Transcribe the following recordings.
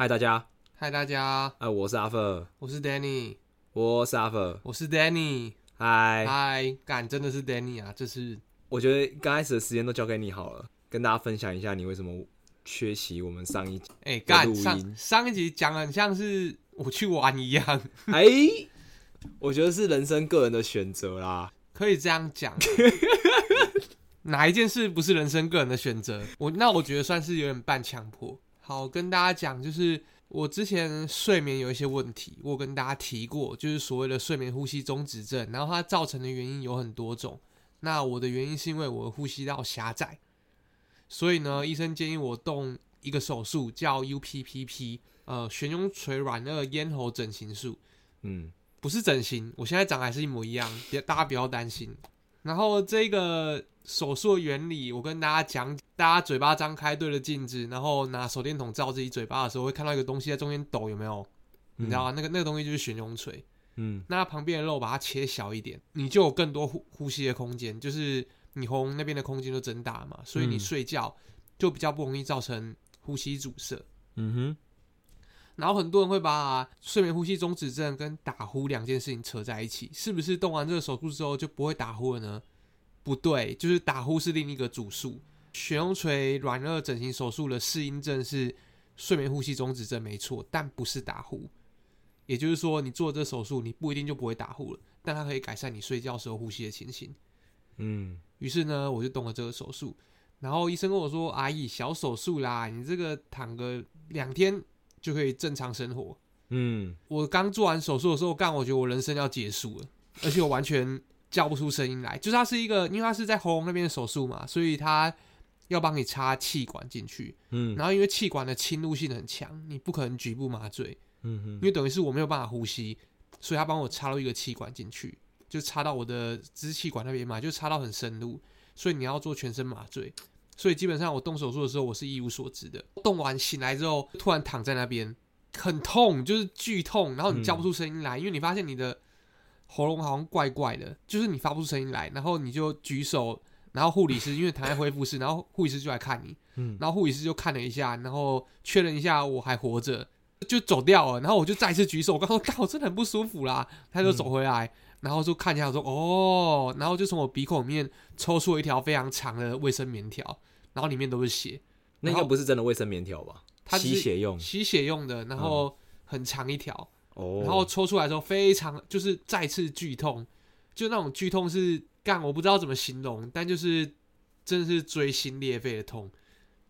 嗨，大家，嗨，大家，哎、我是阿芬，我是 Danny，我是阿芬，我是 Danny，嗨，嗨，干，真的是 Danny 啊，这是我觉得刚开始的时间都交给你好了，跟大家分享一下你为什么缺席我们上一集。哎上上一集讲的很像是我去玩一样，哎、我觉得是人生个人的选择啦。可以这样讲。哪一件事不是人生个人的选择？我那我觉得算是有点半强迫。好，跟大家讲，就是我之前睡眠有一些问题，我有跟大家提过，就是所谓的睡眠呼吸中止症，然后它造成的原因有很多种。那我的原因是因为我的呼吸道狭窄，所以呢，医生建议我动一个手术，叫 UPPP，呃，悬雍垂软腭咽喉整形术。嗯，不是整形，我现在长得还是一模一样，别大家不要担心。然后这个手术的原理，我跟大家讲，大家嘴巴张开对着镜子，然后拿手电筒照自己嘴巴的时候，会看到一个东西在中间抖，有没有？你知道吗？那个那个东西就是悬雍垂。嗯那旁边的肉把它切小一点，你就有更多呼呼吸的空间，就是你喉咙那边的空间就增大嘛，所以你嗯睡觉就比较不容易造成呼吸阻塞。嗯哼，然后很多人会把睡眠呼吸中止症跟打呼两件事情扯在一起，是不是动完这个手术之后就不会打呼了呢？不对，就是打呼是另一个主诉。悬雍垂软腭整形手术的适应症是睡眠呼吸中止症，没错，但不是打呼。也就是说，你做这手术，你不一定就不会打呼了，但它可以改善你睡觉时候呼吸的情形。嗯于是呢，我就动了这个手术。然后医生跟我说：“阿姨，小手术啦，你这个躺个两天就可以正常生活。”嗯，我刚做完手术的时候，干，我觉得我人生要结束了，而且我完全叫不出声音来。就是它是一个，因为它是在喉咙那边的手术嘛，所以它要帮你插气管进去。嗯然后因为气管的侵入性很强，你不可能局部麻醉，嗯哼，因为等于是我没有办法呼吸，所以他帮我插入一个气管进去，就插到我的支气管那边嘛，就插到很深入，所以你要做全身麻醉。所以基本上我动手术的时候，我是一无所知的。动完醒来之后，突然躺在那边，很痛，就是剧痛，然后你叫不出声音来，因为你发现你的喉咙好像怪怪的，就是你发不出声音来，然后你就举手，然后护理师因为躺在恢复室，然后护理师就来看你，嗯然后护理师就看了一下，然后确认一下我还活着，就走掉了。然后我就再次举手，我刚说：“干，我真的很不舒服啦。”他就走回来，然后就看一下，我说：“哦。”然后就从我鼻孔里面抽出了一条非常长的卫生棉条，然后里面都是血，那应该不是真的卫生棉条吧？它是吸血用。吸血用的，然后很长一条，哦，然后抽出来的时候非常就是再次剧痛，就那种剧痛是干我不知道怎么形容，但就是真的是锥心裂肺的痛。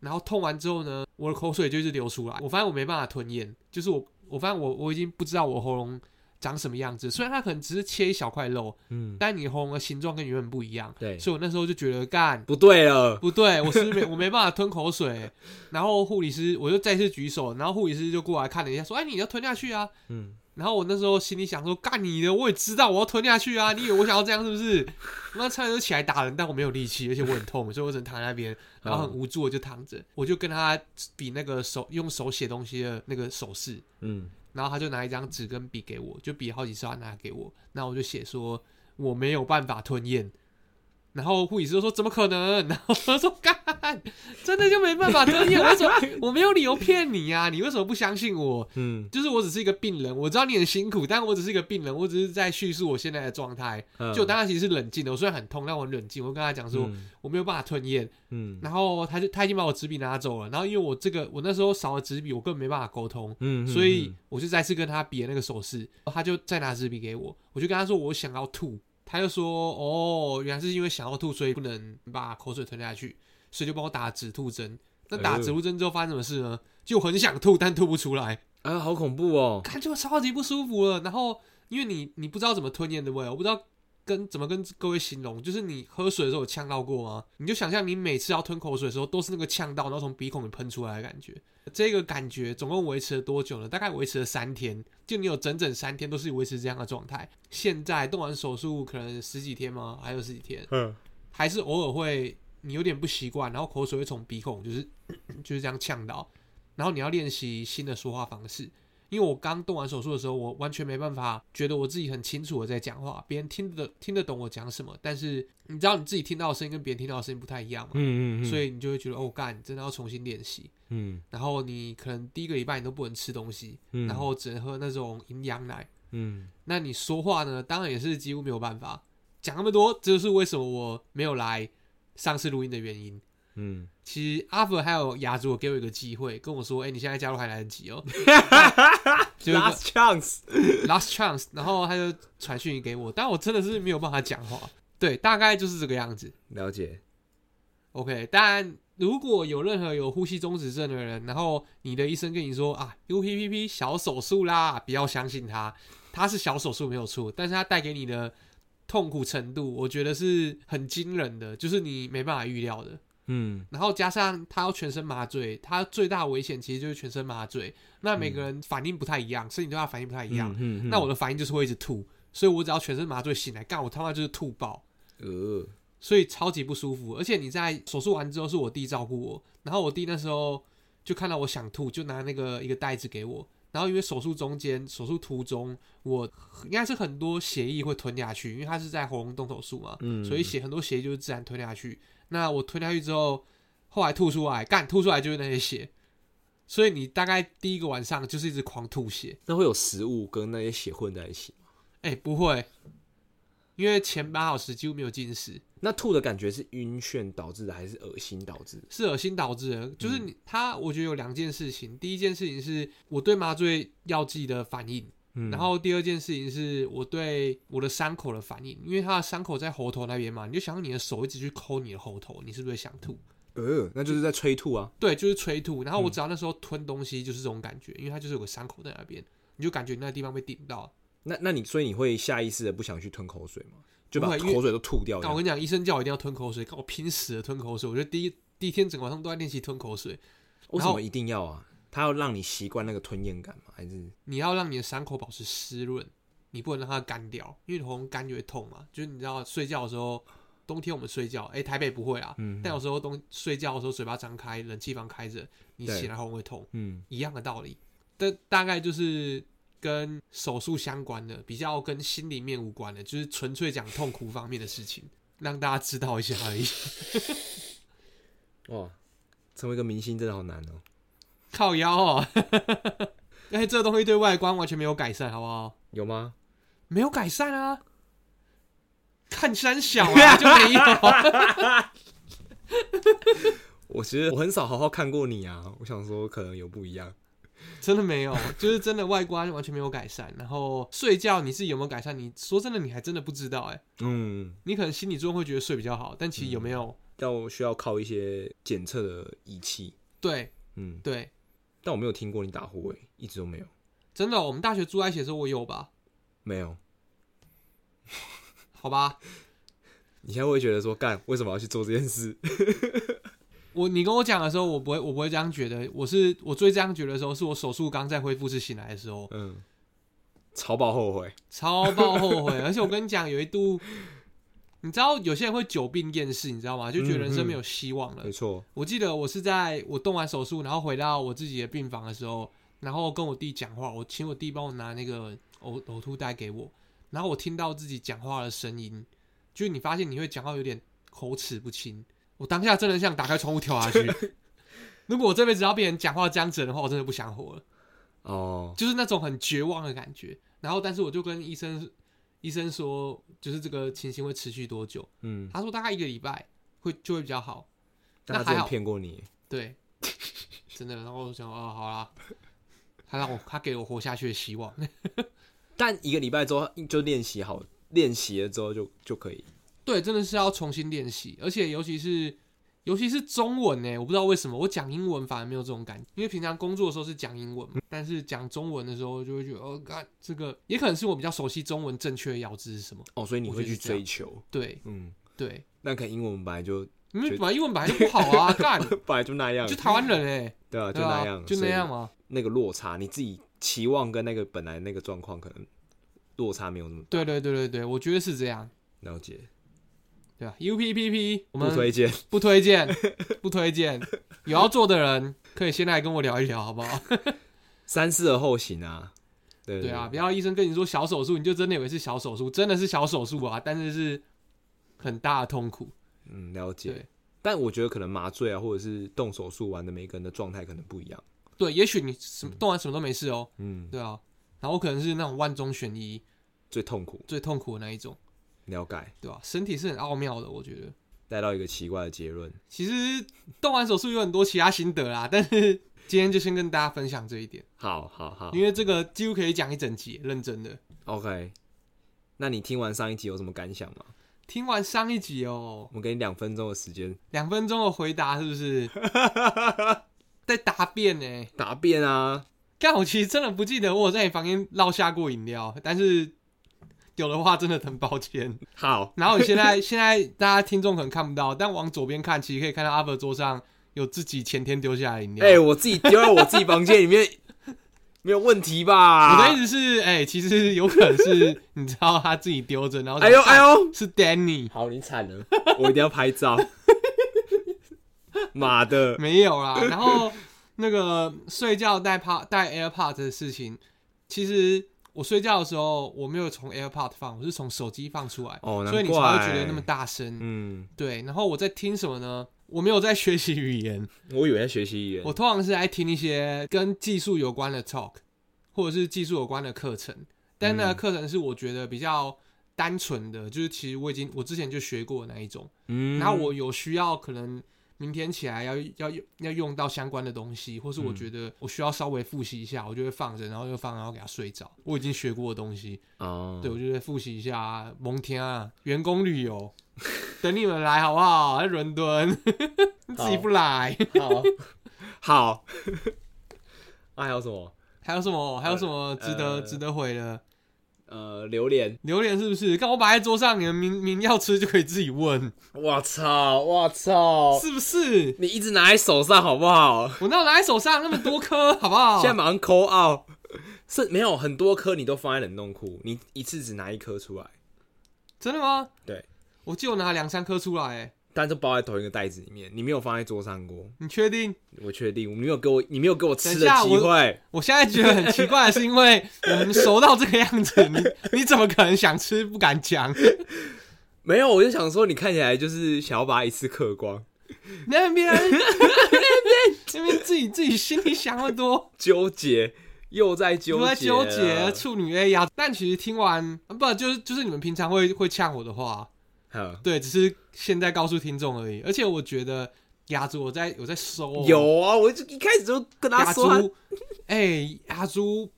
然后痛完之后呢，我的口水就一直流出来，我发现我没办法吞咽，就是我我发现我我已经不知道我喉咙长什么样子。虽然它可能只是切一小块肉，嗯，但你喉咙的形状跟原本不一样，对，所以我那时候就觉得干不对了。不对，我是不是没 我没办法吞口水，然后护理师我就再次举手，然后护理师就过来看了一下，说：“哎，你要吞下去啊。”嗯，然后我那时候心里想说：“干你的，我也知道我要吞下去啊！你以为我想要这样是不是？” 那差点就起来打人，但我没有力气，而且我很痛，所以我只能躺在那边，然后很无助，的就躺着，我就跟他比那个手用手写东西的那个手势，嗯然后他就拿一张纸跟笔给我，就笔好几十万拿给我，那我就写说我没有办法吞咽。然后护理师就说：“怎么可能？”然后我说：“干，真的就没办法吞咽？为什么我没有理由骗你啊？你为什么不相信我？嗯就是我只是一个病人，我知道你很辛苦，但我只是一个病人，我只是在叙述我现在的状态。嗯，就我当时其实是冷静的，我虽然很痛，但我很冷静。我跟他讲说嗯我没有办法吞咽，嗯然后他就他已经把我纸笔拿走了。然后因为我这个我那时候少了纸笔，我根本没办法沟通，嗯，所以我就再次跟他比了那个手势，他就再拿纸笔给我，我就跟他说我想要吐，他就说哦，原来是因为想要吐，所以不能把口水吞下去，所以就帮我打止吐针。那打止吐针之后发生什么事呢？就很想吐，但吐不出来，啊，好恐怖哦。感觉超级不舒服了。然后因为你你不知道怎么吞咽对不对？我不知道跟怎么跟各位形容，就是你喝水的时候有呛到过吗？你就想象你每次要吞口水的时候，都是那个呛到，然后从鼻孔里喷出来的感觉。这个感觉总共维持了多久呢？大概维持了三天，就你有整整三天都是维持这样的状态。现在动完手术可能十几天吗？还有十几天，嗯还是偶尔会你有点不习惯，然后口水会从鼻孔就是 就是这样呛到，然后你要练习新的说话方式，因为我刚动完手术的时候，我完全没办法觉得我自己很清楚我在讲话，别人听得听得懂我讲什么，但是你知道你自己听到的声音跟别人听到的声音不太一样嘛，嗯嗯所以你就会觉得哦，干，真的要重新练习。嗯然后你可能第一个礼拜你都不能吃东西，嗯，然后只能喝那种营养奶。嗯那你说话呢，当然也是几乎没有办法讲那么多，这就是为什么我没有来上次录音的原因。嗯，其实阿福还有雅竹给我一个机会，跟我说：“哎、你现在加入还来得及哦。”就有一个 last chance，last chance，然后他就传讯息给我，但我真的是没有办法讲话。对，大概就是这个样子。了解，OK，当然如果有任何有呼吸中止症的人，然后你的医生跟你说啊，UPPP 小手术啦，不要相信他，他是小手术没有错，但是他带给你的痛苦程度，我觉得是很惊人的，就是你没办法预料的。嗯然后加上他要全身麻醉，他最大的危险其实就是全身麻醉。那每个人反应不太一样，身体对他反应不太一样。嗯嗯，那我的反应就是会一直吐，所以我只要全身麻醉醒来，干我他妈就是吐爆，呃，所以超级不舒服。而且你在手术完之后，是我弟照顾我，然后我弟那时候就看到我想吐，就拿那个一个袋子给我。然后因为手术中间、手术途中，我应该是很多血液会吞下去，因为他是在喉咙动手术嘛，嗯所以血很多血液就是自然吞下去。那我吞下去之后，后来吐出来，干吐出来就是那些血，所以你大概第一个晚上就是一直狂吐血。那会有食物跟那些血混在一起吗？哎、不会，因为前八小时几乎没有进食，那吐的感觉是晕眩导致的，还是恶心导致的？是恶心导致的。就是你他，我觉得有两件事情。第一件事情是我对麻醉药剂的反应，嗯然后第二件事情是我对我的伤口的反应，因为他的伤口在喉头那边嘛，你就想象你的手一直去抠你的喉头，你是不是会想吐？呃，那就是在催吐啊。对，就是催吐。然后我只要那时候吞东西，就是这种感觉，因为它就是有个伤口在那边，你就感觉你那个地方被顶到。那那你所以你会下意识的不想去吞口水吗？就把口水都吐掉。但我跟你讲，医生叫我一定要吞口水，看我拼死的吞口水。我觉得第一第一天整个晚上都在练习吞口水。为什么一定要啊？他要让你习惯那个吞咽感吗？还是你要让你的伤口保持湿润，你不能让它干掉，因为你喉咙干就会痛嘛。就是你知道睡觉的时候，冬天我们睡觉，哎、台北不会啊，嗯但有时候冬睡觉的时候嘴巴张开，冷气房开着，你对醒来喉咙会痛，嗯一样的道理。但大概就是跟手术相关的，比较跟心里面无关的，就是纯粹讲痛苦方面的事情，让大家知道一下而已。哇，成为一个明星真的好难哦。靠腰哦，哎，这个东西对外观完全没有改善，好不好？有吗？没有改善啊，看山小啊就没有。我其实我很少好好看过你啊，我想说可能有不一样。真的没有，就是真的外观完全没有改善。然后睡觉你自己有没有改善？你说真的，你还真的不知道哎、嗯，你可能心里中会觉得睡比较好，但其实有没有？要需要靠一些检测的仪器。对嗯，对，但我没有听过你打呼诶，一直都没有，真的，我们大学住在一起的时候我有吧？没有。好吧，你现在会觉得说，干为什么要去做这件事？我你跟我讲的时候，我不会我不会这样觉得。我是我最这样觉得的时候，是我手术刚在恢复室醒来的时候，嗯，超爆后悔。超爆后悔。而且我跟你讲，有一度，你知道有些人会久病厌世，你知道吗？就觉得人生没有希望了。没错，我记得我是在我动完手术，然后回到我自己的病房的时候，然后跟我弟讲话，我请我弟帮我拿那个呕呕吐袋给我，然后我听到自己讲话的声音，就是你发现你会讲话有点口齿不清，我当下真的想打开窗户跳下去。如果我这辈子要被人讲话这样子的话，我真的不想活了，哦，就是那种很绝望的感觉。然后，但是我就跟医生医生说，就是这个情形会持续多久？嗯，他说大概一个礼拜会就会比较好。但他真的骗过你。对，真的。然后我想，哦，好啦，他让我，他给我活下去的希望。但一个礼拜之后就练习好，练习了之后就就可以。对，真的是要重新练习，而且尤其是尤其是中文呢，我不知道为什么我讲英文反而没有这种感觉，因为平常工作的时候是讲英文嘛，但是讲中文的时候就会觉得，哦，干这个也可能是我比较熟悉中文正确的咬字是什么。哦，所以你会去追求。对嗯，对，那可能英文本来就因为本来英文本来就不好啊，干本来就那样就，台湾人哎，对啊，就那样，就那样所以嘛。那个落差，你自己期望跟那个本来那个状况可能落差没有那么对对对对对，我觉得是这样。了解，对吧？UPPP 我们不们推荐。不推荐，不推荐。有要做的人可以先来跟我聊一聊，好不好？三思而后行啊。对对啊，不要医生跟你说小手术，你就真的以为是小手术，真的是小手术啊，但是是很大的痛苦。嗯，了解对。但我觉得可能麻醉啊，或者是动手术完的每个人的状态可能不一样。对，也许你什么动完什么都没事哦，嗯，对啊，然后可能是那种万中选一最痛苦，最痛苦的那一种，了解，对吧、身体是很奥妙的，我觉得。带到一个奇怪的结论。其实动完手术有很多其他心得啦，但是 今天就先跟大家分享这一点，好好好因为这个几乎可以讲一整集，认真的。，OK。那你听完上一集有什么感想吗？听完上一集哦，我给你两分钟的时间两分钟的回答是不是 在答辩呢？答辩啊。但我其实真的不记得我有在你房间落下过饮料，但是有的话真的很抱歉。好，然后你现在 现在大家听众可能看不到，但往左边看，其实可以看到阿伯桌上有自己前天丢下来的饮料。哎、我自己丢在我自己房间里面，没有问题吧？我的意思是，哎、其实有可能是你知道他自己丢着，然后哎呦哎呦，是 Danny，好，你惨了，我一定要拍照。妈的，没有啦。然后那个睡觉带 p 带 AirPods 的事情，其实我睡觉的时候我没有从 AirPod 放，我是从手机放出来，哦所以你才会觉得那么大声。嗯，对，然后我在听什么呢？我没有在学习语言，我以为在学习语言我。通常是在听一些跟技术有关的 talk，或者是技术有关的课程。但那个嗯课程是我觉得比较单纯的，就是其实我已经我之前就学过那一种。嗯然后我有需要可能明天起来要要要用到相关的东西，或是我嗯觉得我需要稍微复习一下，我就会放着，然后又放，然后给他睡着。我已经学过的东西，哦，对我就会复习一下蒙天啊，员工旅游，等你们来好不好？在伦敦，你自己不来。好，好。那还有什么？还有什么？还有什么值得、呃值得回的？呃，榴莲。榴莲是不是？看我摆在桌上，你们明明要吃就可以自己问，我操！我操！是不是？你一直拿在手上好不好？我那我拿在手上那么多颗，好不好？现在马上抠 out。是没有很多颗，你都放在冷冻库，你一次只拿一颗出来，真的吗？对，我就拿两三颗出来，哎，但是包在同一个袋子里面，你没有放在桌上过。你确定？我确定，你没有给我，你没有给我吃的机会。我现在觉得很奇怪的是，因为 我们熟到这个样子，你你怎么可能想吃不敢讲？没有，我就想说，你看起来就是想要把它一次嗑光，那边 那边那边自己自己心里想的多，纠结又在纠结，纠结处女 A 呀。但其实听完不就是就是你们平常会会呛我的话，对，只是现在告诉听众而已。而且我觉得雅竹我在我在收哦、有啊，我就一开始就跟他说哎、雅竹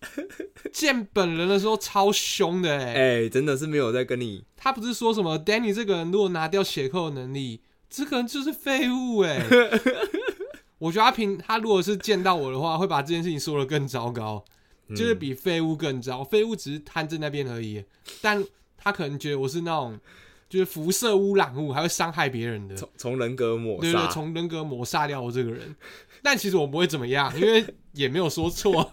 见本人的时候超凶的哎、哎、真的是没有在跟你，他不是说什么 Danny 这个人如果拿掉血扣的能力，这个人就是废物哎、我觉得他平他如果是见到我的话，会把这件事情说的更糟糕，就是嗯比废物更糟。废物只是瘫在那边而已，但他可能觉得我是那种就是辐射污染物，还会伤害别人的。从从人格抹对对，杀，从人格抹杀掉我这个人。但其实我不会怎么样，因为也没有说错。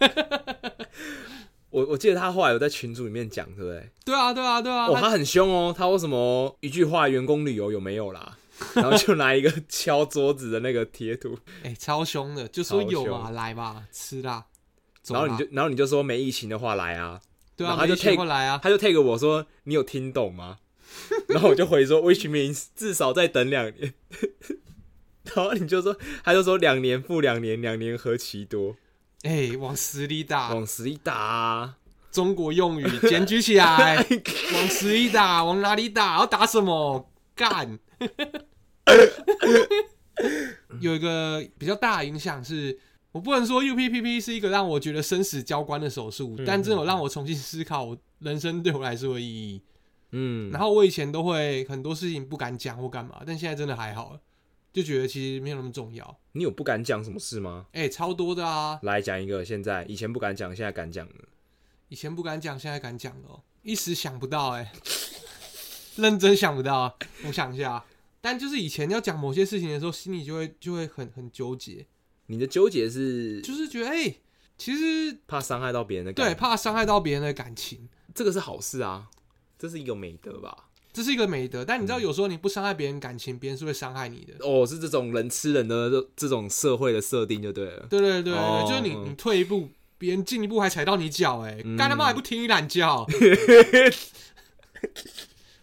我我记得他后来有在群组里面讲，对不对？对啊，对啊，对啊。哦，他他很凶哦，他说什么一句话员工旅游有没有啦？然后就拿一个 敲桌子的那个贴图，哎、超凶的，就说有嘛，凶来吧，吃啦。啦然后你就然后你就说没疫情的话来啊，对啊，他就 take- 会来啊。他就 take 我说你有听懂吗？然后我就回说 which means 至少再等两年。然后你就说，他就说两年复两年，两年何其多，哎、往死里打，往死里打、啊。中国用语检举起来，往死里打，往哪里打？要打什么？干！有一个比较大的影响是，我不能说 UPPP 是一个让我觉得生死交关的手术，嗯但这有让我重新思考我人生对我来说的意义。嗯，然后我以前都会很多事情不敢讲或干嘛，但现在真的还好了，就觉得其实没有那么重要。你有不敢讲什么事吗？哎、超多的啊！来讲一个，现在以前不敢讲，现在敢讲的。以前不敢讲，现在敢讲了哦，一时想不到哎、认真想不到啊。我想一下，但就是以前要讲某些事情的时候，心里就会就会很很纠结，你的纠结是就是觉得哎、其实怕伤害到别人的感对怕伤害到别人的感情，这个是好事啊，这是一个美德吧？这是一个美德。但你嗯知道，有时候你不伤害别人感情，别人是会伤害你的。哦，是这种人吃人的这这种社会的设定就对了。对对对就是你嗯你退一步，别人进一步还踩到你脚，哎，嗯干他妈还不听你懒觉，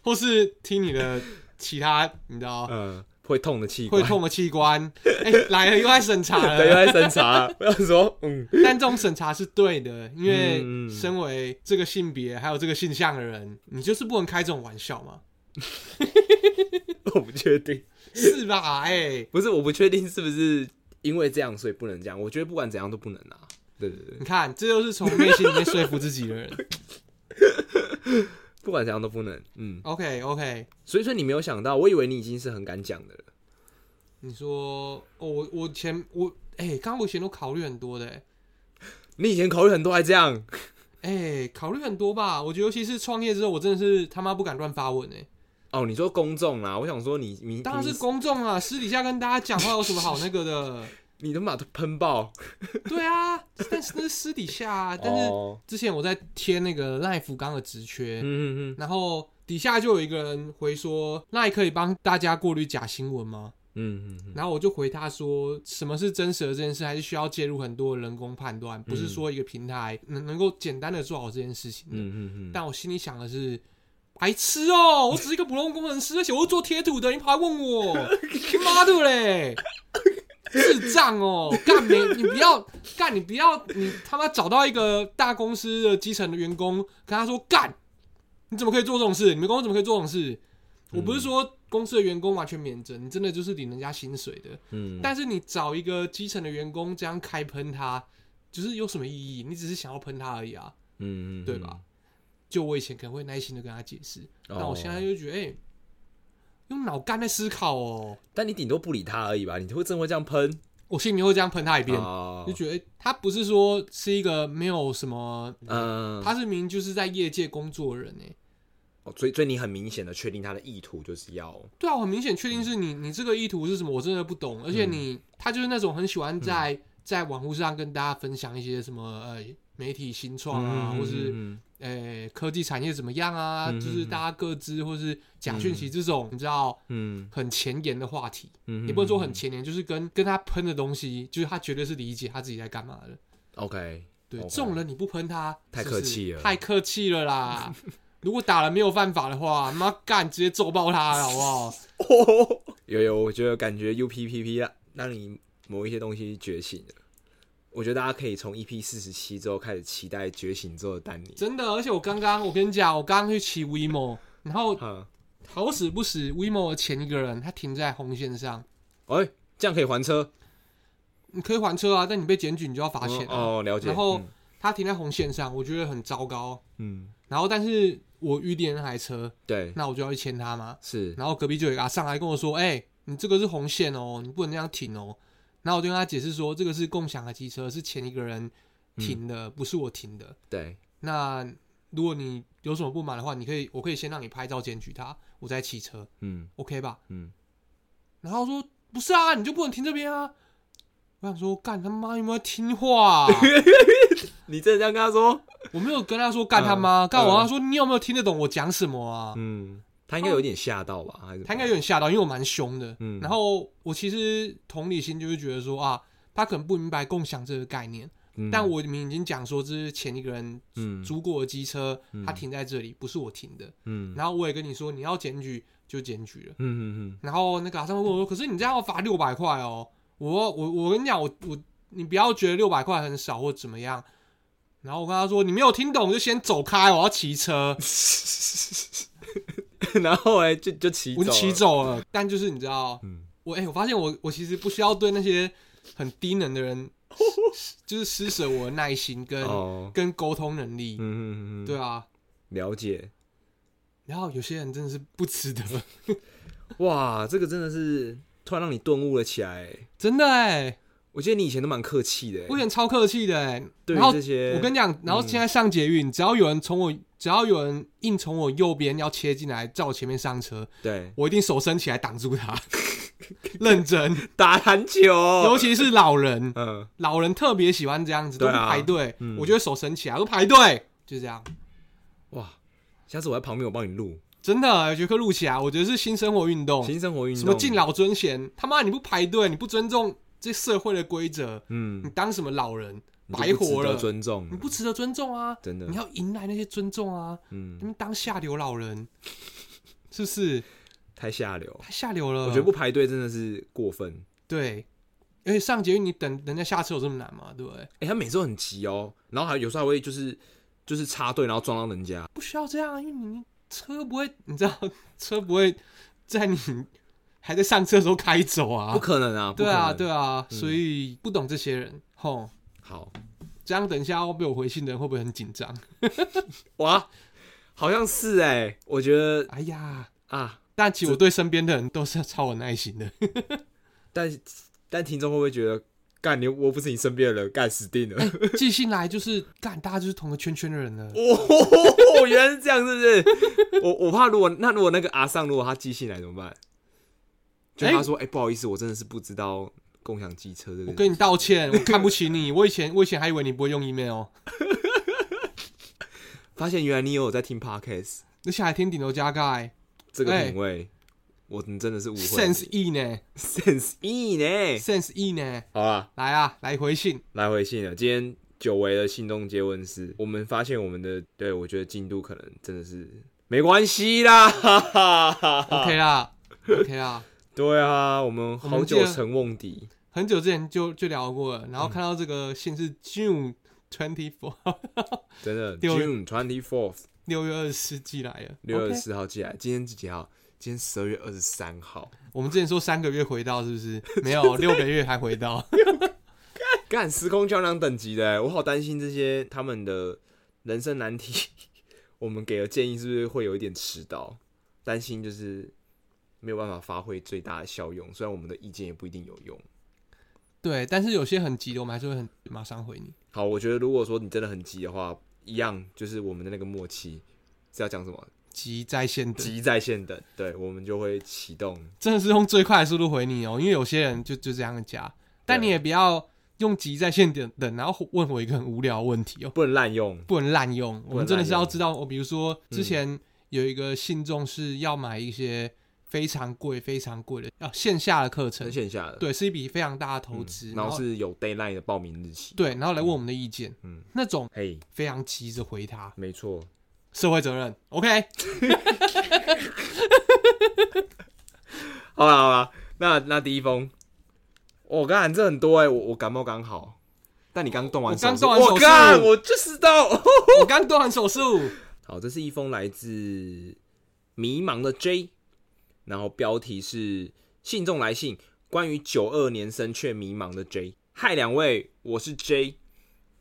或是听你的其他，你知道嗯，会痛的器官，会痛的器官，哎，来了又来审查 对，又了。在审查。不要说，嗯，但这种审查是对的，因为嗯身为这个性别还有这个性向的人，你就是不能开这种玩笑嘛，我不确定，是吧？哎，不是，我不确定是不是因为这样所以不能这样。我觉得不管怎样都不能啊。对对对，你看，这就是从内心里面说服自己的人。不管怎样都不能。嗯，OK OK，所以说你没有想到，我以为你已经是很敢讲的了。你说，哦，我我前我哎，刚刚我以前都考虑很多的，哎你以前考虑很多还这样，哎，考虑很多吧。我觉得尤其是创业之后，我真的是他妈不敢乱发文哎。哦，你说公众啦，我想说你你当然是公众啊，私底下跟大家讲话有什么好那个的？你都把它喷爆，对啊，但是那是私底下啊。但是哦之前我在贴那个赖福刚的职缺，嗯嗯嗯然后底下就有一个人回说，赖可以帮大家过滤假新闻吗？嗯嗯嗯，然后我就回他说，什么是真实的这件事，还是需要介入很多人工判断，不是说一个平台能能够简单的做好这件事情的。嗯嗯嗯，但我心里想的是，白痴哦、我只是一个普通工程师，而且我是做贴图的，你跑来问我，妈的嘞！智障哦、干没你不要干，你不要你他妈找到一个大公司的基层的员工，跟他说干，你怎么可以做这种事？你们公司怎么可以做这种事？我不是说公司的员工完全免责，你真的就是领人家薪水的，嗯，但是你找一个基层的员工这样开喷他，就是有什么意义？你只是想要喷他而已啊。嗯嗯，对吧？就我以前可能会耐心的跟他解释，哦但我现在就觉得，哎、用脑干在思考哦，但你顶多不理他而已吧？你会真会这样喷？我心里面会这样喷他一遍，哦。就觉得、哎他不是说是一个没有什么，嗯，他是明明就是在业界工作的人哎，哦所以所以你很明显的确定他的意图就是要，对啊，我很明显确定是你，你这个意图是什么，我真的不懂，而且你、他就是那种很喜欢在、在网络上跟大家分享一些什么呃媒体新创啊，嗯。或是嗯呃科技产业怎么样啊，嗯就是大家各自或是假讯息这种，你知道。嗯很前沿的话题，嗯，也不能说很前沿，就是跟跟他喷的东西，就是他绝对是理解他自己在干嘛的。OK，对这种人你不喷他，太客气了太客气了啦！如果打了没有犯法的话，妈干直接揍爆他了，好不好？有有，我觉得感觉 UPPP 让让你某一些东西觉醒了。我觉得大家可以从 EP 四十七之后开始期待觉醒之后的丹尼。真的，而且我刚刚我跟你讲，我刚刚去骑 WeMo，然后嗯，好死不死，WeMo 的前一个人他停在红线上，哎，这样可以还车？你可以还车啊，但你被检举你就要罚钱啊。哦，了解。然后嗯他停在红线上，我觉得很糟糕。嗯，然后但是我预定那台车，对，那我就要去牵他嘛。是，然后隔壁就有一个阿上来跟我说：“哎、你这个是红线哦，你不能那样停哦。”然后我就跟他解释说：“这个是共享的机车，是前一个人停的，不是我停的。对，那如果你有什么不满的话，你可以，我可以先让你拍照检举他，我再骑车嗯，OK 吧？”嗯，然后说：“不是啊，你就不能停这边啊。”我想说：“干他妈有没有听话、啊？你真的这样跟他说？我没有跟他说干他妈，干、我跟他说你有没有听得懂我讲什么啊？嗯，他应该有点吓到吧？还是他应该有点吓到，因为我蛮凶的。嗯然后我其实同理心就是觉得说啊，他可能不明白共享这个概念，嗯但我明明已经讲说这是前一个人嗯租过的机车，嗯他停在这里，不是我停的。嗯然后我也跟你说你要检举就检举了。嗯嗯嗯然后那个阿三会问我说，可是你这样要罚六百块哦。我我我跟你讲，我我你不要觉得六百块很少或怎么样。然后我跟他说，你没有听懂就先走开，我要骑车。嗯，然后哎，就就骑，我就骑，走了。但就是你知道，嗯我哎、我发现我我其实不需要对那些很低能的人，就是施舍我的耐心跟、哦，跟沟通能力。嗯嗯嗯，对啊，了解。然后有些人真的是不值得，哇，这个真的是突然让你顿悟了起来。真的哎、我记得你以前都蛮客气的，我以前超客气的哎、对然后这些，我跟你讲，然后现在上捷运，只要有人从我，只要有人硬从我右边要切进来，在我前面上车，对。我一定手伸起来挡住他，认真。打篮球，尤其是老人，嗯，老人特别喜欢这样子，都不排队，嗯。我就会手伸起来，我说排队，就这样。哇，下次我在旁边，我帮你录。真的，有节课录起来，我觉得是新生活运动，新生活运动，什么敬，老尊贤，他妈你不排队，你不尊重这社会的规则，嗯。你，当什么老人？白活了尊重你，不值得尊重啊！真的你，要迎来那些尊重啊！嗯你，们当下流老人，是不是太下流。太下流了？我觉得不排队真的是过分。对，而且上捷运你等人家下车有这么难吗？对不对？哎、他每次都很急哦，然后还有时候还会就是就是插队，然后撞到人家。不需要这样，因为你车不会，你知道车不会在你还在上车的时候开走啊不。可能啊！不对啊，对啊，嗯所以不懂这些人，吼，好这样等一下要被我回信的人会不会很紧张？哇，好像是哎、我觉得哎呀，啊，但其实我对身边的人都是超有耐心的。但但听众会不会觉得，干你我不是你身边的人，干死定了？寄信来就是干，大家就是同个圈圈的人了。哦，原来是这样，是不是？我我怕如果那如果那个阿尚如果他寄信来怎么办？就他说，哎、不好意思，我真的是不知道共享机车这个。我跟你道歉，我看不起你。我以前我以前还以为你不会用 email，发现原来你也有在听 podcast，而且还听顶楼加盖这个哎品味，我真的是误会。sense E 呢 sense E 呢？，sense E 呢，好啊，来啊，来回信。来回信了。今天久违的信中接吻室，我们发现我们的对我觉得进度可能真的是没关系啦。哈哈哈哈 OK 啦，OK 啦，对啊，我们好久成瓮底。很久之前就就聊过了，然嗯后看到这个信是 June twenty four，真的，June twenty fourth，六月二十四寄来了。六月二十四号寄来。今天是几号？今天十二月二十三号。我们之前说三个月回到是不是？没有，六个月还回到。干时空胶囊等级的欸，我好担心这些他们的人生难题。我们给的建议是不是会有一点迟到？担心就是没有办法发挥最大的效用。虽然我们的意见也不一定有用。对，但是有些很急的，我们还是会很马上回你。好，我觉得如果说你真的很急的话，一样就是我们的那个默契是要讲什么？急在线等，急在线等，对我们就会启动。真的是用最快的速度回你哦，因为有些人就就这样加，但你也不要用急在线等等，然后问我一个很无聊的问题哦，不能滥用。不能滥用。我们真的是要知道，我比如说嗯之前有一个信众是要买一些非常贵、非常贵的啊线下的课程。成，线下的，对，是一笔非常大的投嗯资，然后是有 d a y l i n e 的报名日期。，对，然后来问我们的意见，嗯，那种嘿，非常急着回他，没错。社会责任，OK，好了好了，那那第一封，我刚才这很多哎、我我感冒刚好，但你刚动完我手术，刚动完手术。我干我就知道。我刚动完手术，好，这是一封来自迷茫的 J，然后标题是信众来信，关于九二年生却迷茫的 J。嗨，两位，我是 J，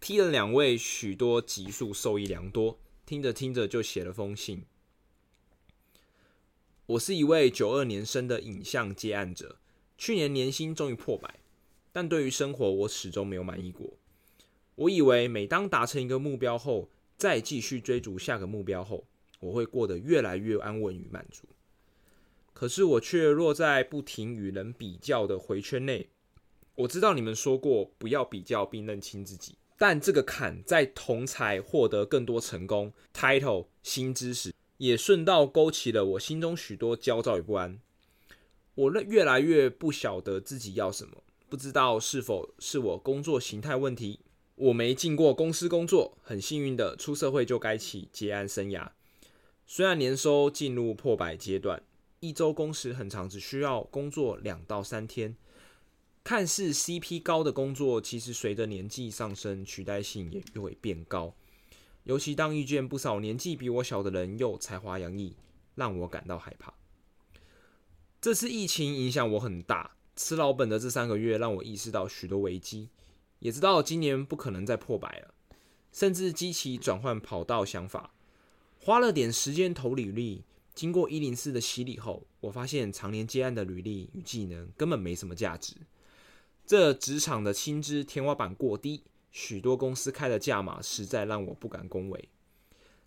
踢了两位许多集数，受益良多。听着听着就写了封信。我是一位九二年生的影像接案者，去年年薪终于破百，但对于生活我始终没有满意过。我以为每当达成一个目标后，再继续追逐下个目标后，我会过得越来越安稳与满足。可是我却落在不停与人比较的回圈内。我知道你们说过不要比较并认清自己，但这个坎在同才获得更多成功、title、新知识，也顺道勾起了我心中许多焦躁与不安。我越来越不晓得自己要什么，不知道是否是我工作形态问题，我没进过公司工作，很幸运的出社会就该起结案生涯。虽然年收进入破百阶段，一周工时很长，只需要工作两到三天。看似 CP 高的工作，其实随着年纪上升，取代性也会变高。尤其当遇见不少年纪比我小的人又才华洋溢，让我感到害怕。这次疫情影响我很大，吃老本的这三个月让我意识到许多危机。也知道今年不可能再破百了，甚至激起转换跑道想法，花了点时间投履历。经过一零四的洗礼后，我发现常年接案的履历与技能根本没什么价值。这职场的薪资天花板过低，许多公司开的价码实在让我不敢恭维。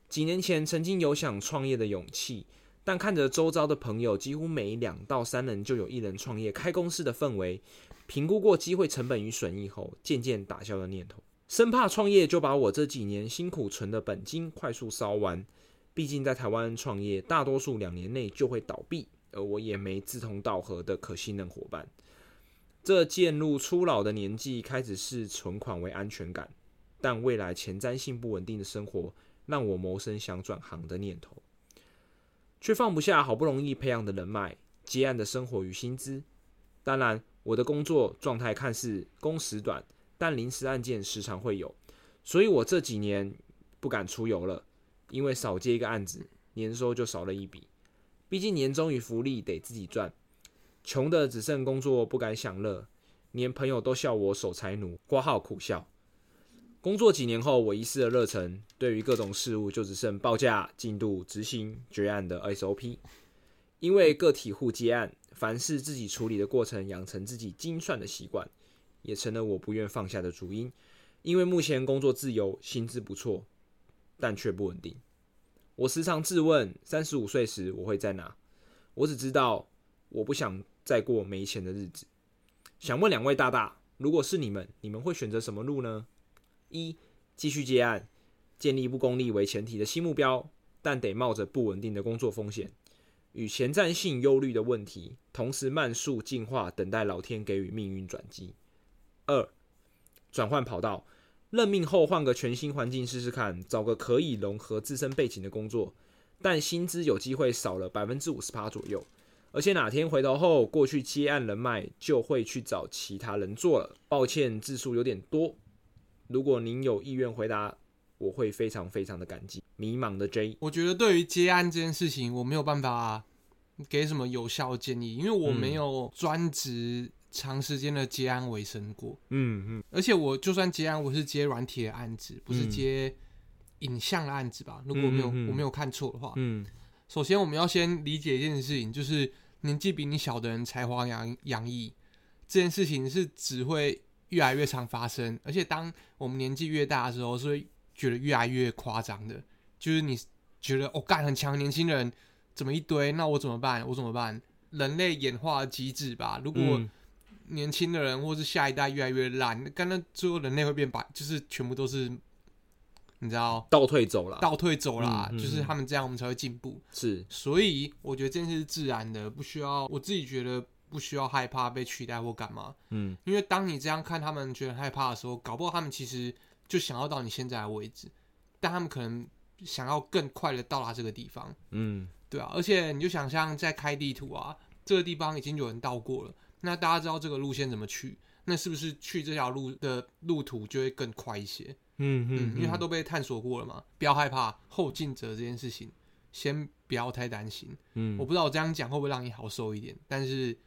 几年前曾经有想创业的勇气，但看着周遭的朋友几乎每两到三人就有一人创业开公司的氛围，评估过机会成本与损益后，渐渐打消了念头，生怕创业就把我这几年辛苦存的本金快速烧完。毕竟在台湾创业，大多数两年内就会倒闭，而我也没志同道合的可信任伙伴。这渐入初老的年纪，开始视存款为安全感，但未来前瞻性不稳定的生活，让我萌生想转行的念头，却放不下好不容易培养的人脉、接案的生活与薪资。当然，我的工作状态看似工时短，但临时案件时常会有，所以我这几年不敢出游了，因为少接一个案子，年收就少了一笔。毕竟年终与福利得自己赚，穷的只剩工作不敢享乐，连朋友都笑我守财奴，挂号苦笑。工作几年后，我遗失了热忱，对于各种事物就只剩报价、进度、执行、结案的 SOP。因为个体户接案，凡事自己处理的过程，养成自己精算的习惯，也成了我不愿放下的主因。因为目前工作自由，薪资不错，但却不稳定。我时常自问：三十五岁时我会在哪？我只知道我不想再过没钱的日子。想问两位大大，如果是你们，你们会选择什么路呢？一、继续接案，建立不功利为前提的新目标，但得冒着不稳定的工作风险与前瞻性忧虑的问题，同时慢速进化，等待老天给予命运转机。二、转换跑道。任命后换个全新环境试试看，找个可以融合自身背景的工作，但薪资有机会少了百分之五十趴左右。而且哪天回头后，过去接案人脉就会去找其他人做了。抱歉，字数有点多。如果您有意愿回答，我会非常非常的感激。迷茫的 J，我觉得对于接案这件事情，我没有办法给什么有效建议，因为我没有专职。长时间的接案为生过，嗯嗯，而且我就算接案，我是接软体的案子，不是接影像的案子吧？如果没有我没有看错的话，嗯，首先我们要先理解一件事情，就是年纪比你小的人才华洋洋溢，这件事情是只会越来越常发生，而且当我们年纪越大的时候，是会觉得越来越夸张的，就是你觉得哦，干很强年轻人怎么一堆，那我怎么办？我怎么办？人类演化机制吧，如果年轻的人，或是下一代越来越烂，刚刚最后人类会变白，就是全部都是，你知道，倒退走了，倒退走了，就是他们这样，我们才会进步。是，所以我觉得这件事是自然的，不需要，我自己觉得不需要害怕被取代或干嘛。嗯，因为当你这样看他们觉得害怕的时候，搞不好他们其实就想要到你现在的位置，但他们可能想要更快的到达这个地方。嗯，对啊，而且你就想象在开地图啊，这个地方已经有人到过了。那大家知道这个路线怎么去？那是不是去这条路的路途就会更快一些？嗯嗯，因为它都被探索过了嘛。不要害怕后进者这件事情，先不要太担心。嗯，我不知道我这样讲会不会让你好受一点，但是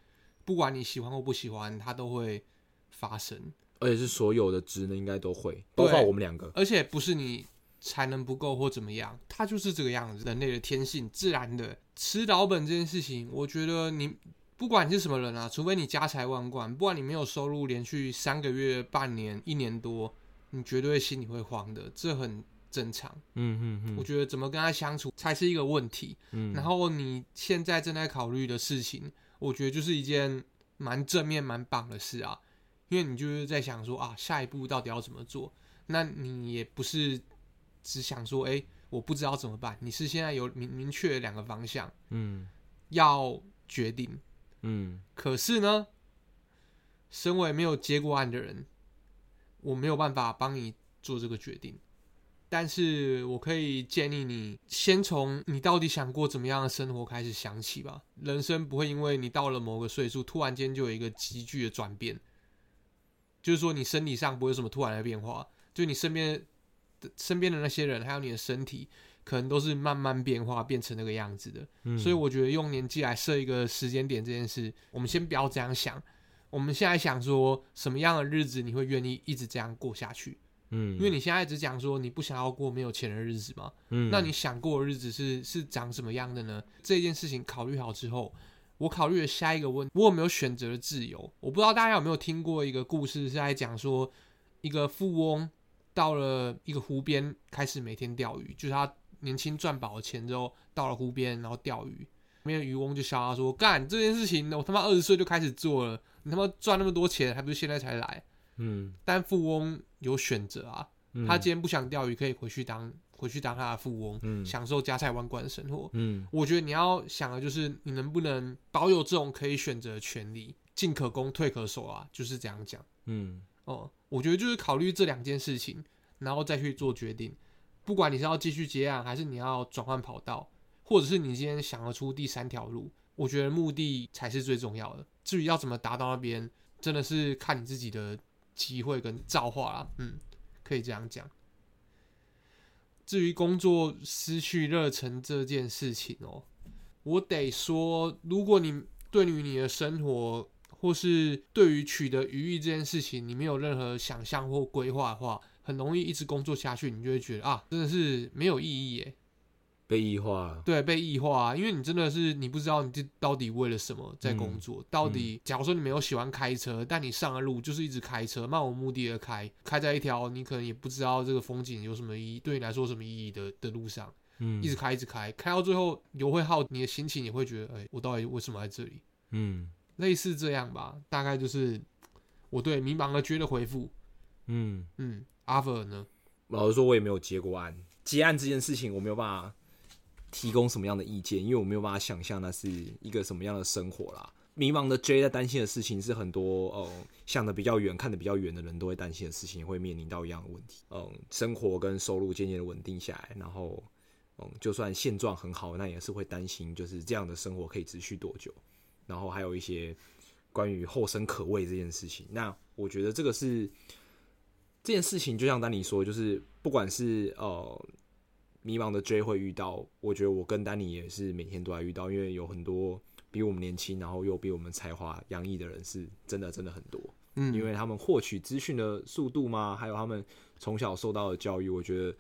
不管你喜欢或不喜欢，它都会发生。而且是所有的职能应该都会，包括我们两个。而且不是你才能不够或怎么样，它就是这个样子，人类的天性，自然的吃老本这件事情，我觉得你。不管你是什么人啊，除非你家财万贯，不管你没有收入，连续三个月、半年、一年多，你绝对心里会慌的，这很正常。嗯嗯嗯，我觉得怎么跟他相处才是一个问题。嗯，然后你现在正在考虑的事情，我觉得就是一件蛮正面、蛮棒的事啊，因为你就是在想说啊，下一步到底要怎么做？那你也不是只想说，哎，我不知道怎么办。你是现在有明明确两个方向，嗯，要决定。嗯，可是呢，身为没有接过案的人，我没有办法帮你做这个决定。但是我可以建议你，先从你到底想过怎么样的生活开始想起吧。人生不会因为你到了某个岁数，突然间就有一个急剧的转变。就是说，你身体上不会有什么突然的变化，就你身边的身边的那些人，还有你的身体。可能都是慢慢变化变成那个样子的，所以我觉得用年纪来设一个时间点这件事，我们先不要这样想。我们现在想说什么样的日子你会愿意一直这样过下去？嗯，因为你现在只讲说你不想要过没有钱的日子嘛，嗯，那你想过的日子是是长什么样的呢？这件事情考虑好之后，我考虑了下一个问，我有没有选择的自由？我不知道大家有没有听过一个故事，是在讲说一个富翁到了一个湖边，开始每天钓鱼，就是他。年轻赚饱了钱之后，到了湖边，然后钓鱼。那边渔翁就笑他说：“干这件事情，我他妈二十岁就开始做了，你他妈赚那么多钱，还不是现在才来？”嗯。但富翁有选择啊，他今天不想钓鱼，可以回去当回去当他的富翁，享受家财万贯的生活。嗯。我觉得你要想的就是，你能不能保有这种可以选择的权利，进可攻，退可守啊，就是这样讲。嗯。哦，我觉得就是考虑这两件事情。然后再去做决定。不管你是要继续接案，还是你要转换跑道，或者是你今天想得出第三条路，我觉得目的才是最重要的。至于要怎么达到那边，真的是看你自己的机会跟造化啦。嗯，可以这样讲。至于工作失去热忱这件事情哦，我得说，如果你对于你的生活，或是对于取得余裕这件事情，你没有任何想象或规划的话，很容易一直工作下去，你就会觉得啊，真的是没有意义耶。被异化，对，被异化，因为你真的是你不知道你这到底为了什么在工作。到底，假如说你没有喜欢开车，但你上了路就是一直开车，漫无目的的开，开在一条你可能也不知道这个风景有什么意义，对你来说什么意义的的路上，嗯一直开，一直开，开到最后油会耗，你的心情也会觉得，哎，我到底为什么在这里？嗯类似这样吧，大概就是我对迷茫的觉的回复。嗯，嗯，阿弗尔呢？老实说，我也没有接过案，接案这件事情我没有办法提供什么样的意见，因为我没有办法想象那是一个什么样的生活啦。迷茫的 J 在担心的事情是很多呃想的比较远、看的比较远的人都会担心的事情，会面临到一样的问题。嗯，生活跟收入渐渐的稳定下来，然后嗯，就算现状很好，那也是会担心，就是这样的生活可以持续多久。然后还有一些关于后生可畏这件事情，那我觉得这个是这件事情，就像丹尼说，就是不管是呃迷茫的 J 会遇到，我觉得我跟丹尼也是每天都在遇到，因为有很多比我们年轻，然后又比我们才华洋溢的人，是真的真的很多。嗯，因为他们获取资讯的速度嘛，还有他们从小受到的教育，我觉得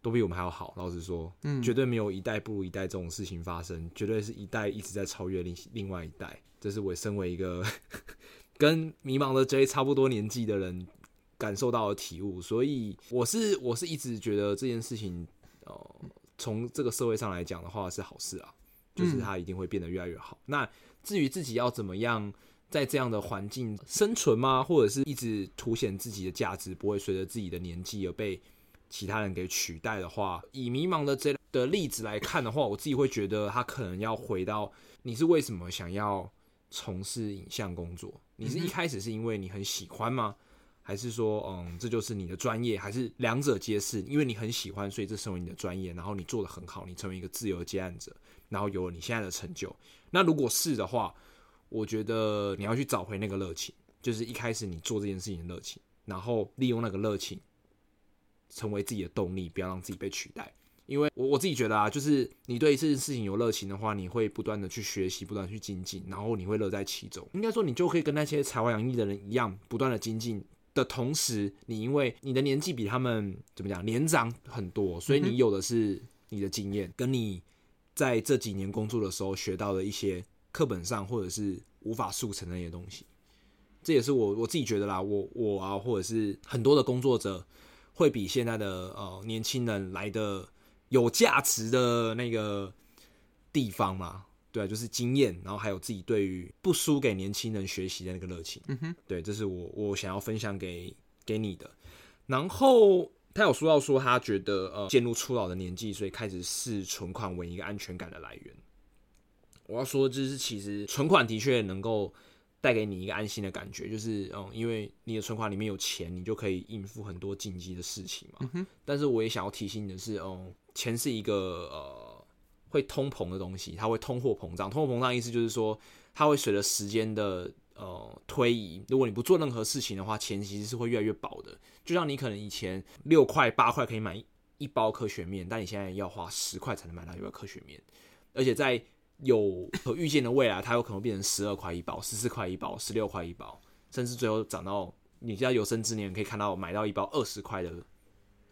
都比我们还要好。老实说，嗯绝对没有一代不如一代这种事情发生，绝对是一代一直在超越另另外一代。这是我身为一个 跟迷茫的 J 差不多年纪的人感受到的体悟，所以我是我是一直觉得这件事情，呃，从这个社会上来讲的话是好事啊，就是它一定会变得越来越好。那至于自己要怎么样在这样的环境生存吗？或者是一直凸显自己的价值，不会随着自己的年纪而被其他人给取代的话，以迷茫的这的例子来看的话，我自己会觉得他可能要回到你是为什么想要从事影像工作？你是一开始是因为你很喜欢吗？还是说，嗯，这就是你的专业？还是两者皆是？因为你很喜欢，所以这成为你的专业，然后你做的很好，你成为一个自由接案者，然后有了你现在的成就。那如果是的话，我觉得你要去找回那个热情，就是一开始你做这件事情的热情，然后利用那个热情成为自己的动力，不要让自己被取代。因为我我自己觉得啊，就是你对这件事情有热情的话，你会不断的去学习，不断去精进，然后你会乐在其中。应该说，你就可以跟那些才华洋溢的人一样，不断的精进的同时，你因为你的年纪比他们怎么讲年长很多，所以你有的是你的经验，跟你在这几年工作的时候学到的一些课本上或者是无法速成的一些东西。这也是我我自己觉得啦，我我啊，或者是很多的工作者会比现在的呃年轻人来的有价值的那个地方嘛。对啊，就是经验，然后还有自己对于不输给年轻人学习的那个热情。嗯哼，对，这是我我想要分享给给你的。然后他有说到说，他觉得呃渐入初老的年纪，所以开始视存款为一个安全感的来源。我要说，就是其实存款的确能够带给你一个安心的感觉，就是嗯，因为你的存款里面有钱，你就可以应付很多紧急的事情嘛。但是我也想要提醒你的是，嗯，钱是一个呃会通膨的东西，它会通货膨胀。通货膨胀意思就是说，它会随着时间的呃推移，如果你不做任何事情的话，钱其实是会越来越薄的。就像你可能以前六块八块可以买一包科学面，但你现在要花十块才能买到一包科学面，而且在有可预见的未来，它有可能变成十二块一包、十四块一包、十六块一包，甚至最后涨到你在有生之年可以看到买到一包二十块的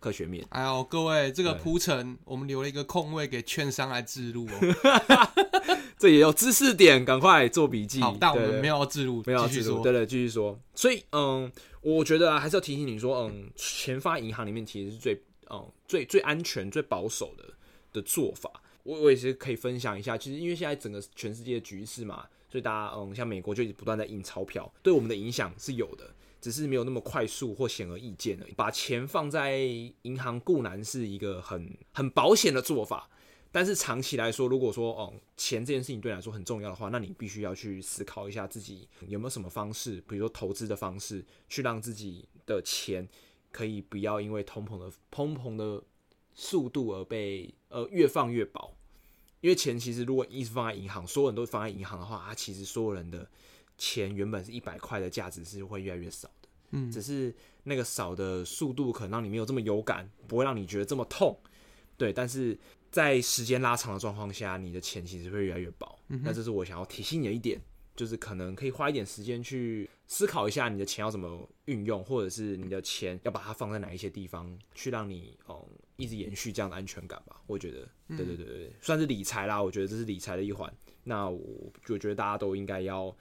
科学面。哎呦，各位，这个铺陈我们留了一个空位给券商来置入哦。这也有知识点，赶快做笔记。好，但我们没有要置入，没有要继续说。制度对对，继续说。所以，嗯，我觉得啊，还是要提醒你说，嗯，钱发银行里面其实是最，嗯，最最安全、最保守的的做法。我我也是可以分享一下，其实因为现在整个全世界的局势嘛，所以大家，嗯，像美国就一直不断在印钞票，对我们的影响是有的，只是没有那么快速或显而易见而已。把钱放在银行固然是一个很很保险的做法，但是长期来说，如果说哦钱这件事情对你来说很重要的话，那你必须要去思考一下自己有没有什么方式，比如说投资的方式，去让自己的钱可以不要因为通膨的通膨的速度而被呃越放越薄。因为钱其实如果一直放在银行，所有人都放在银行的话，它其实所有人的钱原本是一百块的价值是会越来越少的。嗯只是那个少的速度可能让你没有这么有感，不会让你觉得这么痛。对，但是在时间拉长的状况下，你的钱其实会越来越薄。嗯那这是我想要提醒你的一点，就是可能可以花一点时间去思考一下你的钱要怎么运用，或者是你的钱要把它放在哪一些地方，去让你嗯一直延续这样的安全感吧。我觉得，对对对对对，算是理财啦。我觉得这是理财的一环。那我就觉得大家都应该要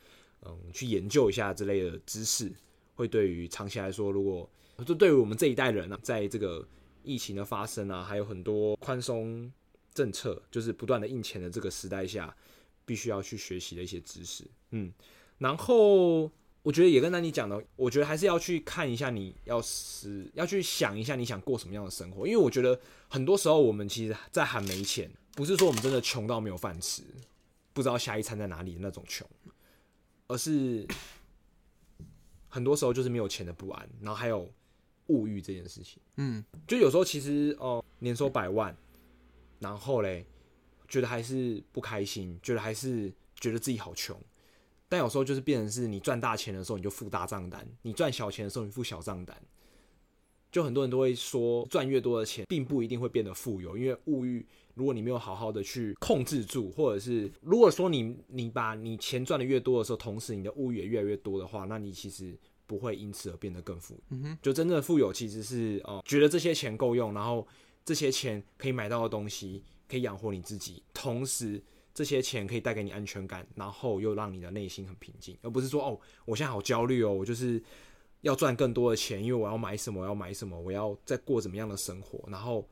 嗯去研究一下这类的知识，会对于长期来说，如果就对于我们这一代人啊，在这个疫情的发生啊，还有很多宽松政策，就是不断的印钱的这个时代下，必须要去学习的一些知识。嗯，然后我觉得也跟那你讲的，我觉得还是要去看一下，你要是要去想一下你想过什么样的生活，因为我觉得很多时候我们其实在喊没钱，不是说我们真的穷到没有饭吃，不知道下一餐在哪里的那种穷，而是很多时候就是没有钱的不安，然后还有物欲这件事情。嗯，就有时候其实哦、年收百万，然后嘞，觉得还是不开心，觉得还是觉得自己好穷。但有时候就是变成是你赚大钱的时候你就付大账单，你赚小钱的时候你付小账单。就很多人都会说，赚越多的钱并不一定会变得富有，因为物欲，如果你没有好好的去控制住，或者是如果说你你把你钱赚的越多的时候，同时你的物欲也越来越多的话，那你其实不会因此而变得更富有。嗯哼，就真正的富有其实是哦、呃觉得这些钱够用，然后这些钱可以买到的东西可以养活你自己，同时这些钱可以带给你安全感，然后又让你的内心很平静，而不是说哦，我现在好焦虑哦，我就是要赚更多的钱，因为我要买什么，我要买什么，我要再过怎么样的生活，然后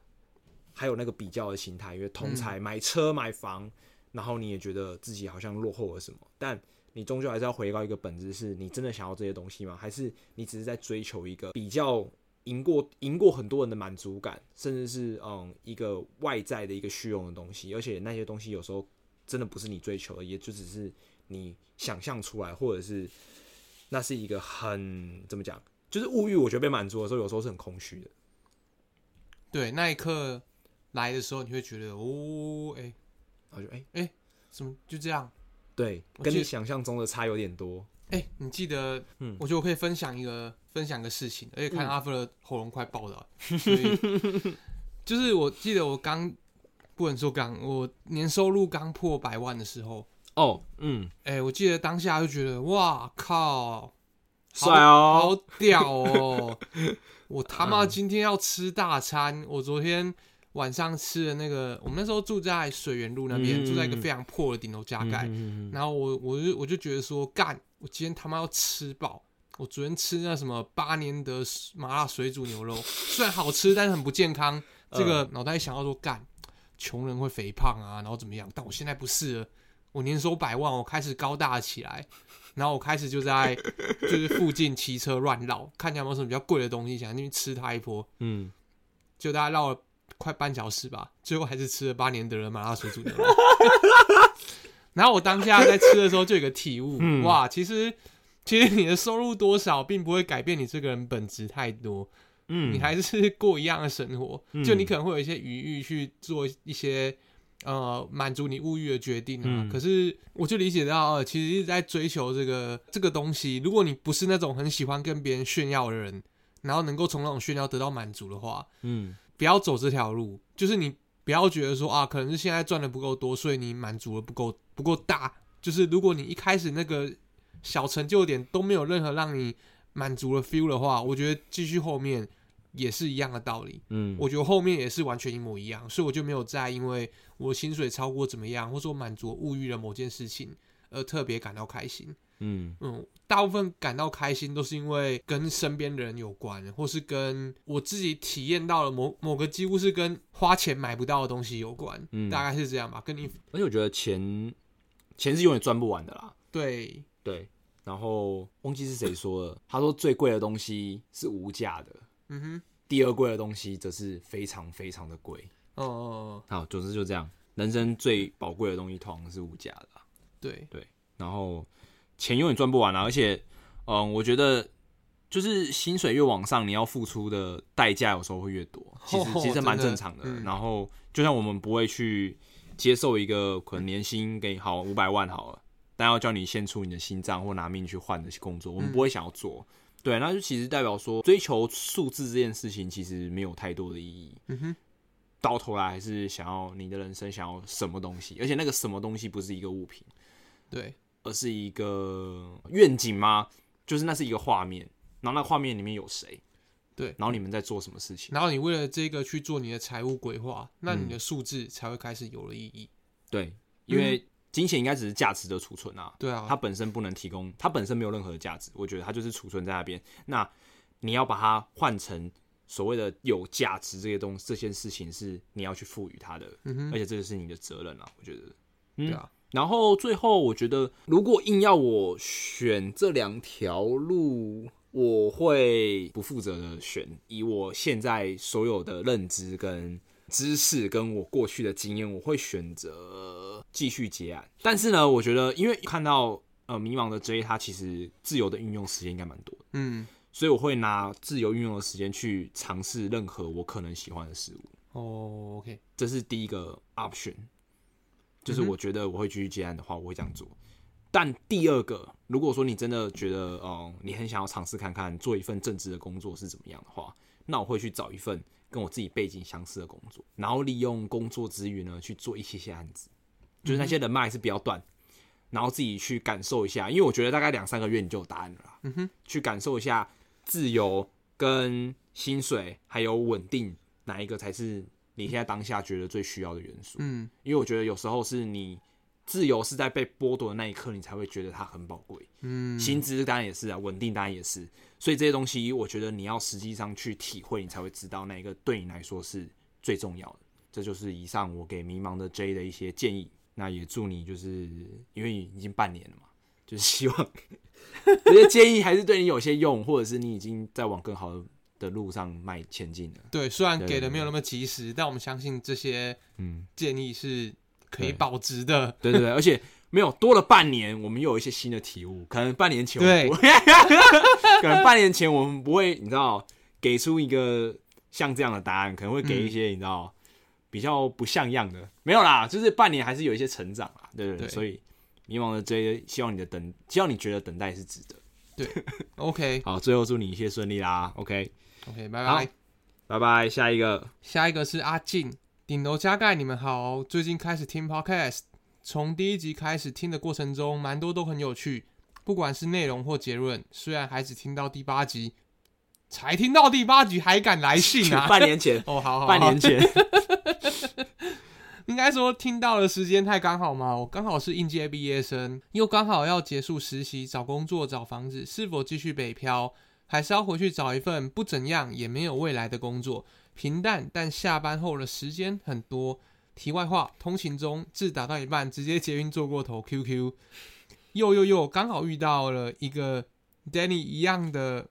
还有那个比较的心态，因为同才买车买房，然后你也觉得自己好像落后了什么，但你终究还是要回到一个本质，是你真的想要这些东西吗？还是你只是在追求一个比较赢过赢过很多人的满足感，甚至是嗯一个外在的一个虚荣的东西？而且那些东西有时候真的不是你追求的，也就只是你想象出来，或者是那是一个很怎么讲，就是物欲，我觉得被满足的时候，有时候是很空虚的。对，那一刻来的时候，你会觉得哦，哎、然后就哎哎、怎么就这样？对，跟你想象中的差有点多。哎、你记得？嗯我觉得我可以分享一个分享个事情，而且看嗯阿福的喉咙快爆了，所以就是我记得我刚不能说刚，我年收入刚破百万的时候，哦，嗯，哎、我记得当下就觉得哇靠，帅哦，好屌哦！我他妈嗯今天要吃大餐，我昨天。晚上吃的那个，我们那时候住在水源路那边，嗯住在一个非常破的顶楼加盖，嗯然后我我就我就觉得说，干，我今天他妈要吃饱。我昨天吃那什么八年的麻辣水煮牛肉，虽然好吃，但是很不健康。这个脑袋一想到说，干，穷人会肥胖啊，然后怎么样？但我现在不是了，我年收百万，我开始高大起来，然后我开始就在 就是附近骑车乱绕，看见有没有什么比较贵的东西，想进去吃它一波。嗯，就大家绕了快半小时吧，最后还是吃了八年的麻辣水煮牛肉。然后我当下在吃的时候就有个体悟，嗯哇，其实其实你的收入多少并不会改变你这个人本质太多，嗯你还是过一样的生活，嗯就你可能会有一些余裕去做一些呃满足你物欲的决定啊。嗯可是我就理解到，呃，其实一直在追求这个这个东西。如果你不是那种很喜欢跟别人炫耀的人，然后能够从那种炫耀得到满足的话，嗯不要走这条路，就是你不要觉得说啊，可能是现在赚的不够多，所以你满足的不够不够大。就是如果你一开始那个小成就点都没有任何让你满足的 feel 的话，我觉得继续后面也是一样的道理。嗯，我觉得后面也是完全一模一样，所以我就没有再因为我薪水超过怎么样，或者说满足物欲的某件事情而特别感到开心。嗯嗯，大部分感到开心都是因为跟身边的人有关，或是跟我自己体验到了某某个几乎是跟花钱买不到的东西有关，嗯大概是这样吧。跟你而且我觉得钱钱是永远赚不完的啦。对，对，然后忘记是谁说了，他说最贵的东西是无价的，嗯哼，第二贵的东西则是非常非常的贵。哦哦，哦好，总之就这样，人生最宝贵的东西通常是无价的对。对，然后钱永远赚不完啊，而且，嗯，我觉得就是薪水越往上，你要付出的代价有时候会越多，其实哦其实蛮正常的。嗯然后就像我们不会去接受一个可能年薪给好五百万好了，但要叫你献出你的心脏或拿命去换的工作，我们嗯不会想要做。对，那就其实代表说追求数字这件事情其实没有太多的意义。嗯哼，到头来还是想要你的人生想要什么东西，而且那个什么东西不是一个物品，对，而是一个愿景吗？就是那是一个画面，然后那画面里面有谁，对然后你们在做什么事情？然后你为了这个去做你的财务规划，那嗯你的数字才会开始有了意义。对，因为金钱应该只是价值的储存啊，对啊，它本身不能提供，它本身没有任何的价值，我觉得它就是储存在那边。那你要把它换成所谓的有价值这些东西，这件事情是你要去赋予它的，而且这个是你的责任啊，我觉得。嗯对啊，然后最后，我觉得如果硬要我选这两条路，我会不负责的选。以我现在所有的认知跟知识，跟我过去的经验，我会选择继续结案。但是呢，我觉得因为看到呃迷茫的 J，他其实自由的运用时间应该蛮多的，嗯，所以我会拿自由运用的时间去尝试任何我可能喜欢的事物。哦，OK，这是第一个 option，就是我觉得我会继续接案的话，我会这样做。但第二个，如果说你真的觉得，哦、你很想要尝试看看做一份正职的工作是怎么样的话，那我会去找一份跟我自己背景相似的工作，然后利用工作之余呢去做一些些案子，就是那些人脉是比较断，然后自己去感受一下，因为我觉得大概两三个月你就有答案了啦。嗯哼，去感受一下自由跟薪水还有稳定哪一个才是你现在当下觉得最需要的元素。嗯，因为我觉得有时候是你自由是在被剥夺的那一刻，你才会觉得它很宝贵。嗯，薪资当然也是啊，稳定当然也是，所以这些东西我觉得你要实际上去体会，你才会知道哪一个对你来说是最重要的。这就是以上我给迷茫的 J 的一些建议。那也祝你就是因为已经半年了嘛，就是希望 这些建议还是对你有些用，或者是你已经在往更好的的路上迈前进的。对，虽然给的没有那么及时，但我们相信这些嗯，建议是可以保值的。对对对，而且没有多了半年，我们又有一些新的体悟。可能半年前我们对 可能半年前我们不会，你知道，给出一个像这样的答案，可能会给一些、你知道比较不像样的。没有啦，就是半年还是有一些成长啦，对对对。对所以迷茫的这希望你的等，希望你觉得等待是值得。对 OK 好，最后祝你一切顺利啦，OK，OK，拜拜。拜拜，下一个。下一个是阿静，顶楼加盖，你们好，最近开始听 Podcast，从第一集开始听的过程中，蛮多都很有趣，不管是内容或结论。虽然还只听到第八集，才听到第八集还敢来信啊？半年前，哦，好好好，半年前，应该说听到的时间太刚好嘛，我刚好是应届毕业生，又刚好要结束实习、找工作、找房子，是否继续北漂，还是要回去找一份不怎样也没有未来的工作？平淡，但下班后的时间很多。题外话，通勤中字打到一半，直接捷运坐过头，QQ。又又又，刚好遇到了一个 Danny 一样的，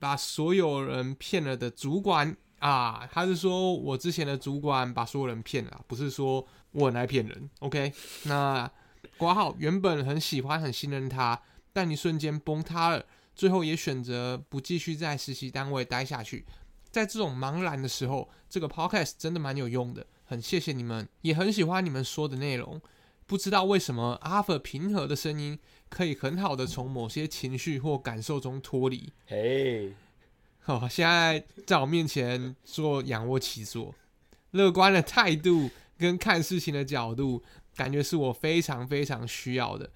把所有人骗了的主管啊。他是说我之前的主管把所有人骗了，不是说我很爱骗人。OK，那挂号原本很喜欢、很信任他，但一瞬间崩塌了，最后也选择不继续在实习单位待下去。在这种茫然的时候，这个 podcast 真的蛮有用的，很谢谢你们，也很喜欢你们说的内容。不知道为什么阿 r 平和的声音可以很好的从某些情绪或感受中脱离。嘿，哦，现在在我面前做仰卧起坐，乐观的态度跟看事情的角度，感觉是我非常非常需要的。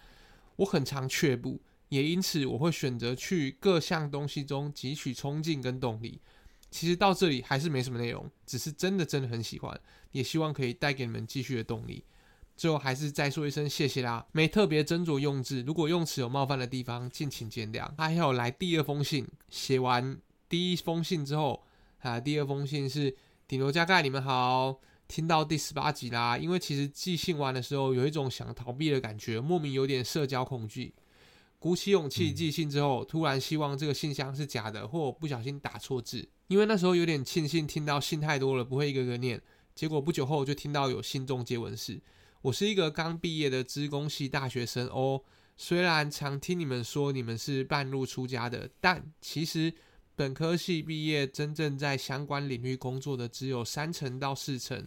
我很常却步，也因此我会选择去各项东西中汲取冲劲跟动力。其实到这里还是没什么内容，只是真的真的很喜欢，也希望可以带给你们继续的动力。最后还是再说一声谢谢啦，没特别斟酌用字，如果用词有冒犯的地方，敬请见谅。还有来第二封信，写完第一封信之后，啊，第二封信是顶楼加盖，你们好，听到第十八集啦。因为其实寄信完的时候，有一种想逃避的感觉，莫名有点社交恐惧。鼓起勇气寄信之后，突然希望这个信箱是假的，或我不小心打错字。因为那时候有点庆幸听到信太多了，不会一个个念。结果不久后就听到有信中接吻室。我是一个刚毕业的资工系大学生哦，虽然常听你们说你们是半路出家的，但其实本科系毕业真正在相关领域工作的只有三成到四成，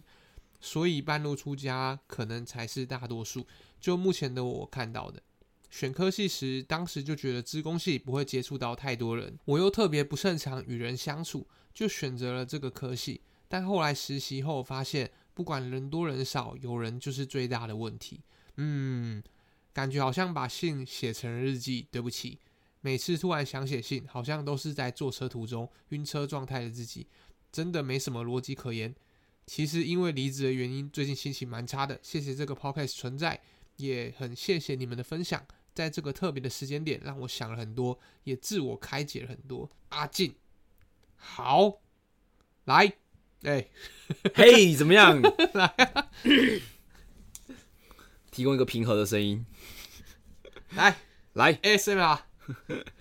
所以半路出家可能才是大多数。就目前的我看到的，选科系时，当时就觉得资工系不会接触到太多人，我又特别不擅长与人相处，就选择了这个科系。但后来实习后发现，不管人多人少，有人就是最大的问题。嗯。感觉好像把信写成日记。对不起，每次突然想写信，好像都是在坐车途中晕车状态的自己，真的没什么逻辑可言。其实因为离职的原因，最近心情蛮差的。谢谢这个 podcast 存在，也很谢谢你们的分享，在这个特别的时间点，让我想了很多，也自我开解了很多。阿进，好，来，哎，嘿，怎么样？来，提供一个平和的声音。来来，ASMR。